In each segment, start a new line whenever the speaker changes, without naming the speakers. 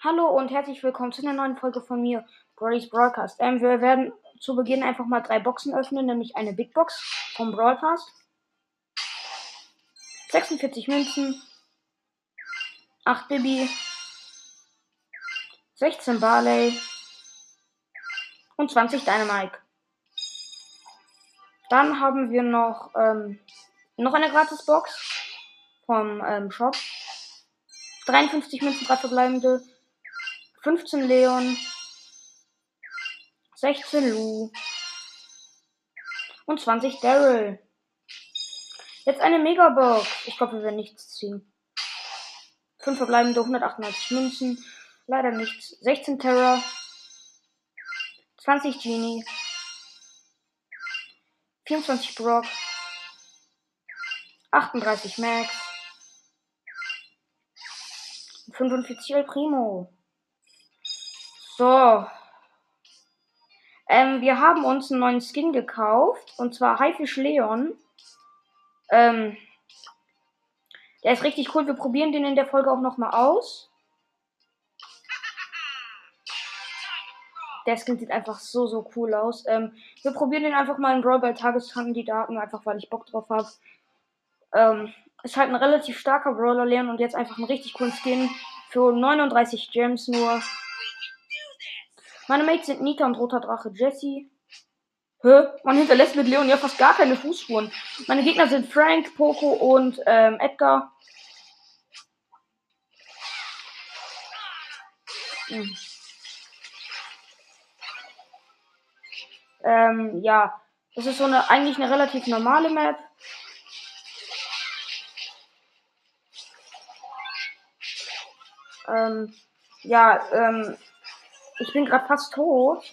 Hallo und herzlich willkommen zu einer neuen Folge von mir, Brody's Broadcast. Ähm, wir werden zu Beginn einfach mal drei Boxen öffnen, nämlich eine Big Box vom Pass. 46 Münzen, 8 Bibi, 16 Barley und 20 Dynamite. Dann haben wir noch, ähm, noch eine Gratis-Box vom ähm, Shop. 53 Münzen, 3 verbleibende, 15 Leon, 16 Lu und 20 Daryl. Jetzt eine Megabox. Ich glaube, wir werden nichts ziehen. 5 verbleibende 198 Münzen. Leider nichts. 16 Terra. 20 Genie. 24 Brock. 38 Max. 45 El Primo. So. Ähm, wir haben uns einen neuen Skin gekauft. Und zwar Haifisch Leon. Ähm, der ist richtig cool. Wir probieren den in der Folge auch nochmal aus. Der Skin sieht einfach so, so cool aus. Ähm, wir probieren den einfach mal in Brawl bei Tageskandidaten, einfach weil ich Bock drauf habe. Ähm, ist halt ein relativ starker Brawler lernen und jetzt einfach einen richtig coolen Skin für 39 Gems nur. Meine Mates sind Nita und Roter Drache Jesse. Hä? Man hinterlässt mit Leon ja fast gar keine Fußspuren. Meine Gegner sind Frank, Poco und ähm, Edgar. Hm. Ähm, ja. Das ist so eine, eigentlich eine relativ normale Map. Ähm, ja, ähm, ich bin gerade fast tot.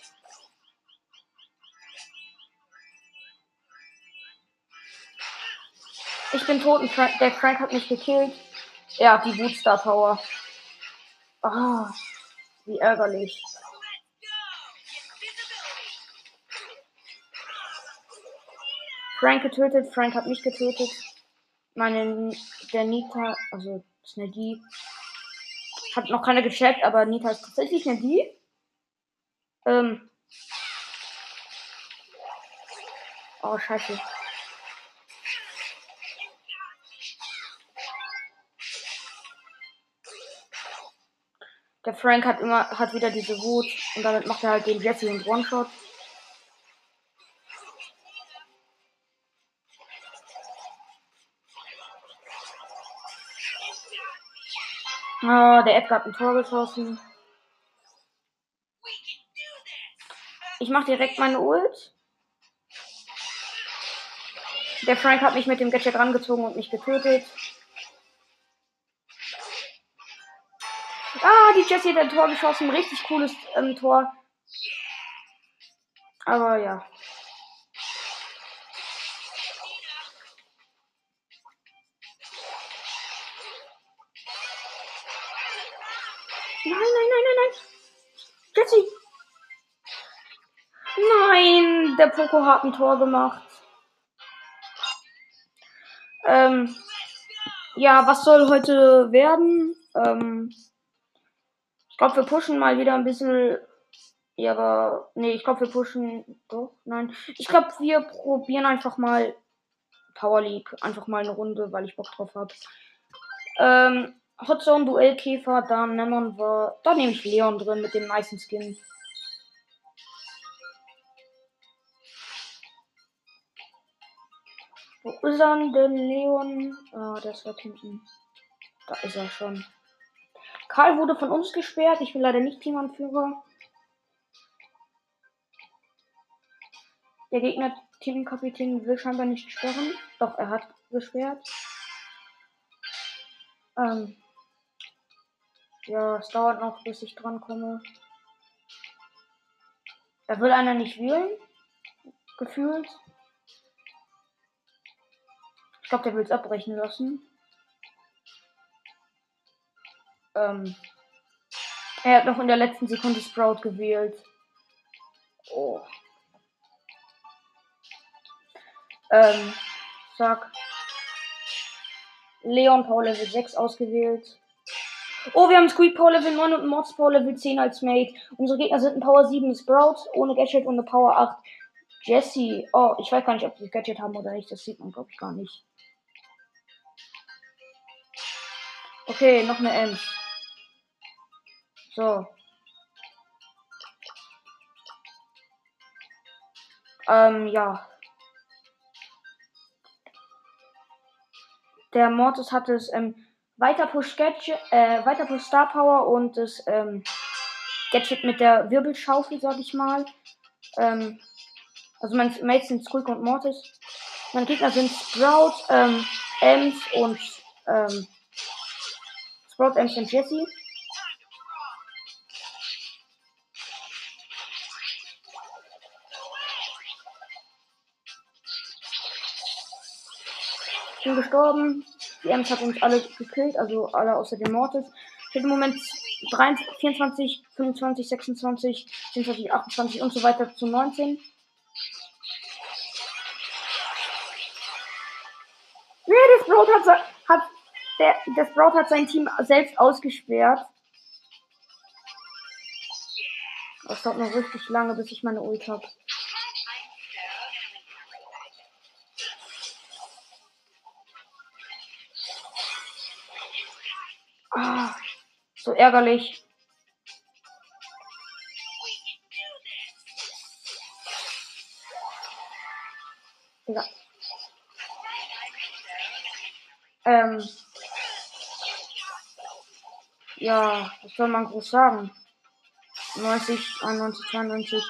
Ich bin tot und Frank, der Frank hat mich gekillt. Ja, die Bootstar Power. Ah, wie ärgerlich. Frank getötet, Frank hat mich getötet. Meine, der Nita, also, ist eine die. Hat noch keiner gecheckt, aber Nita ist tatsächlich eine die. Ähm. Oh, scheiße. Der Frank hat immer, hat wieder diese Wut und damit macht er halt den Jesse und One-Shot. Oh, der Edgar hat ein Tor geschossen. Ich mache direkt meine Ult. Der Frank hat mich mit dem Gadget rangezogen und mich getötet. Ah, die Jessie hat ein Tor geschossen. Richtig cooles ähm, Tor. Aber ja. Nein, nein, nein, nein, nein. Jessie. Der Poco hat ein Tor gemacht. Ähm, ja, was soll heute werden? Ähm, ich glaube, wir pushen mal wieder ein bisschen. Ja, aber. Nee, ich glaube, wir pushen. Doch, nein. Ich glaube, wir probieren einfach mal Power League. Einfach mal eine Runde, weil ich Bock drauf habe. Ähm, Hotzone Duellkäfer, dann nehmen wir. Da nehme ich Leon drin mit dem meisten Skin. Wo ist er denn, Leon? Ah, der ist dort hinten. Da ist er schon. Karl wurde von uns gesperrt. Ich bin leider nicht Teamanführer. Der Gegner Teamkapitän will scheinbar nicht sperren. Doch, er hat gesperrt. Ähm, ja, es dauert noch, bis ich dran komme. Da will einer nicht wählen. Gefühlt. Ich glaube, der will es abbrechen lassen. Ähm, er hat noch in der letzten Sekunde Sprout gewählt. Oh. Ähm, sag. Leon Paul Level 6 ausgewählt. Oh, wir haben Squeak Power Level 9 und Mods Power Level 10 als Mate. Unsere Gegner sind ein Power 7 Sprout ohne Gadget und eine Power 8 Jesse. Oh, ich weiß gar nicht, ob die Gadget haben oder nicht. Das sieht man, glaube ich, gar nicht. Okay, noch eine Ems. So. Ähm, ja. Der Mortis hat es ähm, weiter Push Gadget, äh, weiter Push Star Power und das ähm, Gadget mit der Wirbelschaufel, sag ich mal. Ähm, also mein Mates sind Squeak und Mortis. Meine Gegner sind Sprout, ähm, Ems und ähm, Sprout, und Jesse. Ich bin gestorben. Die Ems hat uns alle gekillt, also alle außer dem Mortis. Ich habe im Moment 23, 24, 25, 26, 27, 28 und so weiter zu 19. Nee, das Sprout hat, hat der, der Sprout hat sein Team selbst ausgesperrt. Das dauert noch richtig lange, bis ich meine Ult habe. Ah, so ärgerlich. Ja. Ähm. Ja, was soll man groß sagen? 90, 91, 92.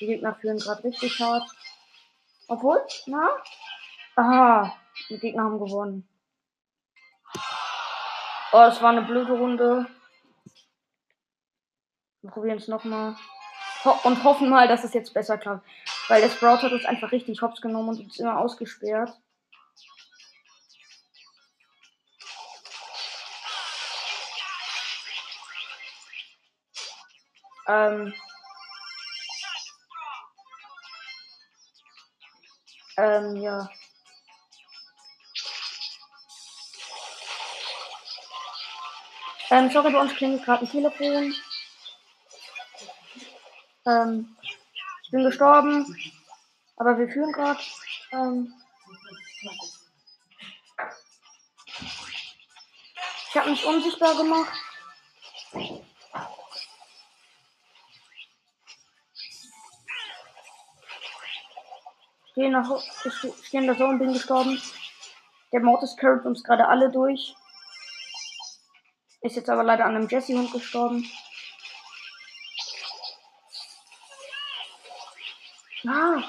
Die Gegner führen gerade richtig hart. Obwohl, na? Aha, die Gegner haben gewonnen. Oh, es war eine blöde Runde. Wir probieren es nochmal. Ho und hoffen mal, dass es jetzt besser klappt. Weil der Sprout hat uns einfach richtig hops genommen und uns immer ausgesperrt. Ähm. Ähm, ja. Ähm, sorry, bei uns klingelt gerade ein Telefon. Ähm, ich bin gestorben. Aber wir führen gerade. Ähm, ich habe mich unsichtbar gemacht. Stehe nach, ich stehe in der Zone, bin gestorben. Der Mortis carried uns gerade alle durch. Ist jetzt aber leider an einem Jesse-Hund gestorben. Ah.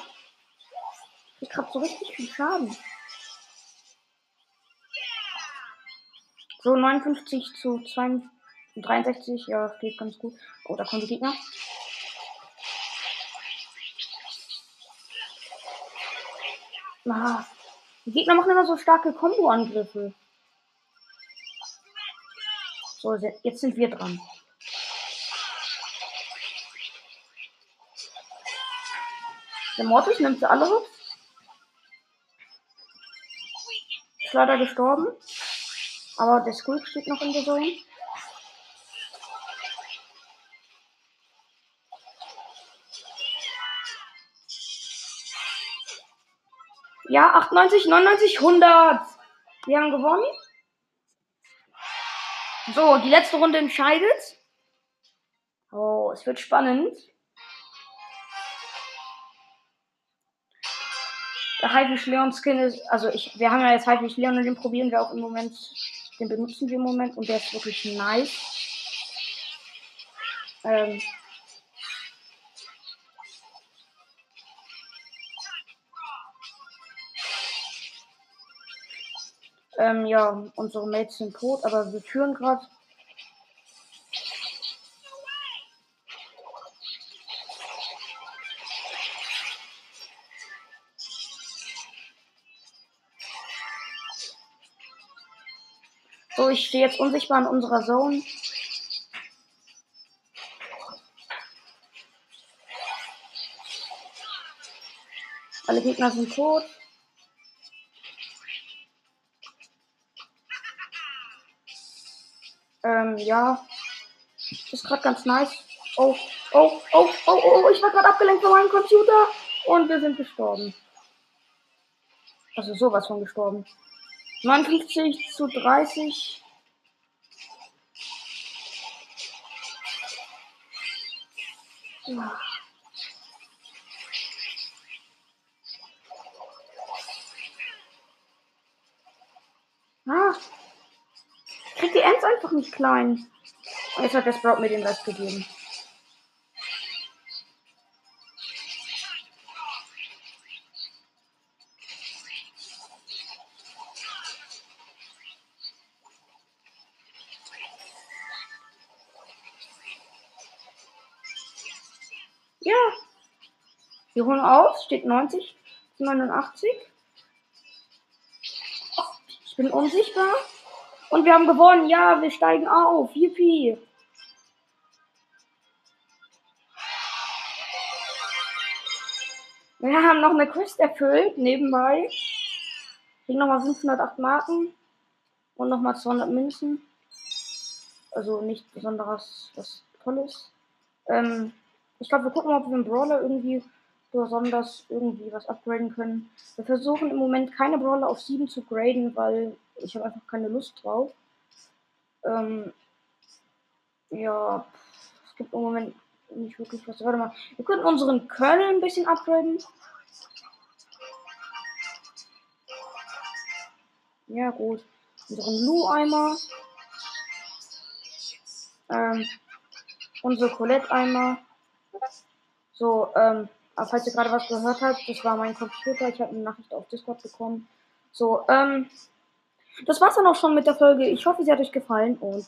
Ich hab so richtig viel Schaden. So, 59 zu 62, ja, geht ganz gut. Oh, da kommen die Gegner. Ah, die Gegner machen immer so starke Combo-Angriffe. So, jetzt sind wir dran. Der Mortis nimmt sie alle hoch. Ist leider gestorben. Aber der Squeak steht noch in der Zone. Ja, 98, 99, 100. Wir haben gewonnen. So, die letzte Runde entscheidet. Oh, es wird spannend. Der Haifisch Leon Skin ist, also ich, wir haben ja jetzt Haifisch Leon und den probieren wir auch im Moment, den benutzen wir im Moment und der ist wirklich nice. Ähm, Ähm, ja, unsere Mates sind tot, aber wir führen gerade. So, ich stehe jetzt unsichtbar in unserer Zone. Alle Gegner sind tot. Ja. Ist gerade ganz nice. Oh, oh, oh, oh, oh, ich war gerade abgelenkt von meinem Computer und wir sind gestorben. Also sowas von gestorben. 59 zu 30. Ja. Ah. Kriegt die Ends einfach nicht klein. Und jetzt hat der Sprout mir den Rest gegeben. Ja. Wir holen aus, steht 90 zu 89. Ich bin unsichtbar. Und wir haben gewonnen. Ja, wir steigen auf. Yippie. Wir haben noch eine Quest erfüllt, nebenbei. Kriegen nochmal 508 Marken. Und nochmal 200 Münzen. Also nicht besonderes, was Tolles. Ähm, ich glaube, wir gucken mal, ob wir im Brawler irgendwie besonders irgendwie was upgraden können. Wir versuchen im Moment keine Brawler auf 7 zu graden, weil ich habe einfach keine Lust drauf. Ähm, ja, es gibt im Moment nicht wirklich was. Warte mal, wir könnten unseren Kernel ein bisschen upgraden. Ja, gut. Unseren Lu-Eimer. Ähm, unsere Colette-Eimer. So, ähm, falls ihr gerade was gehört habt, das war mein Computer. Ich habe eine Nachricht auf Discord bekommen. So, ähm, das war's dann auch schon mit der Folge. Ich hoffe, sie hat euch gefallen und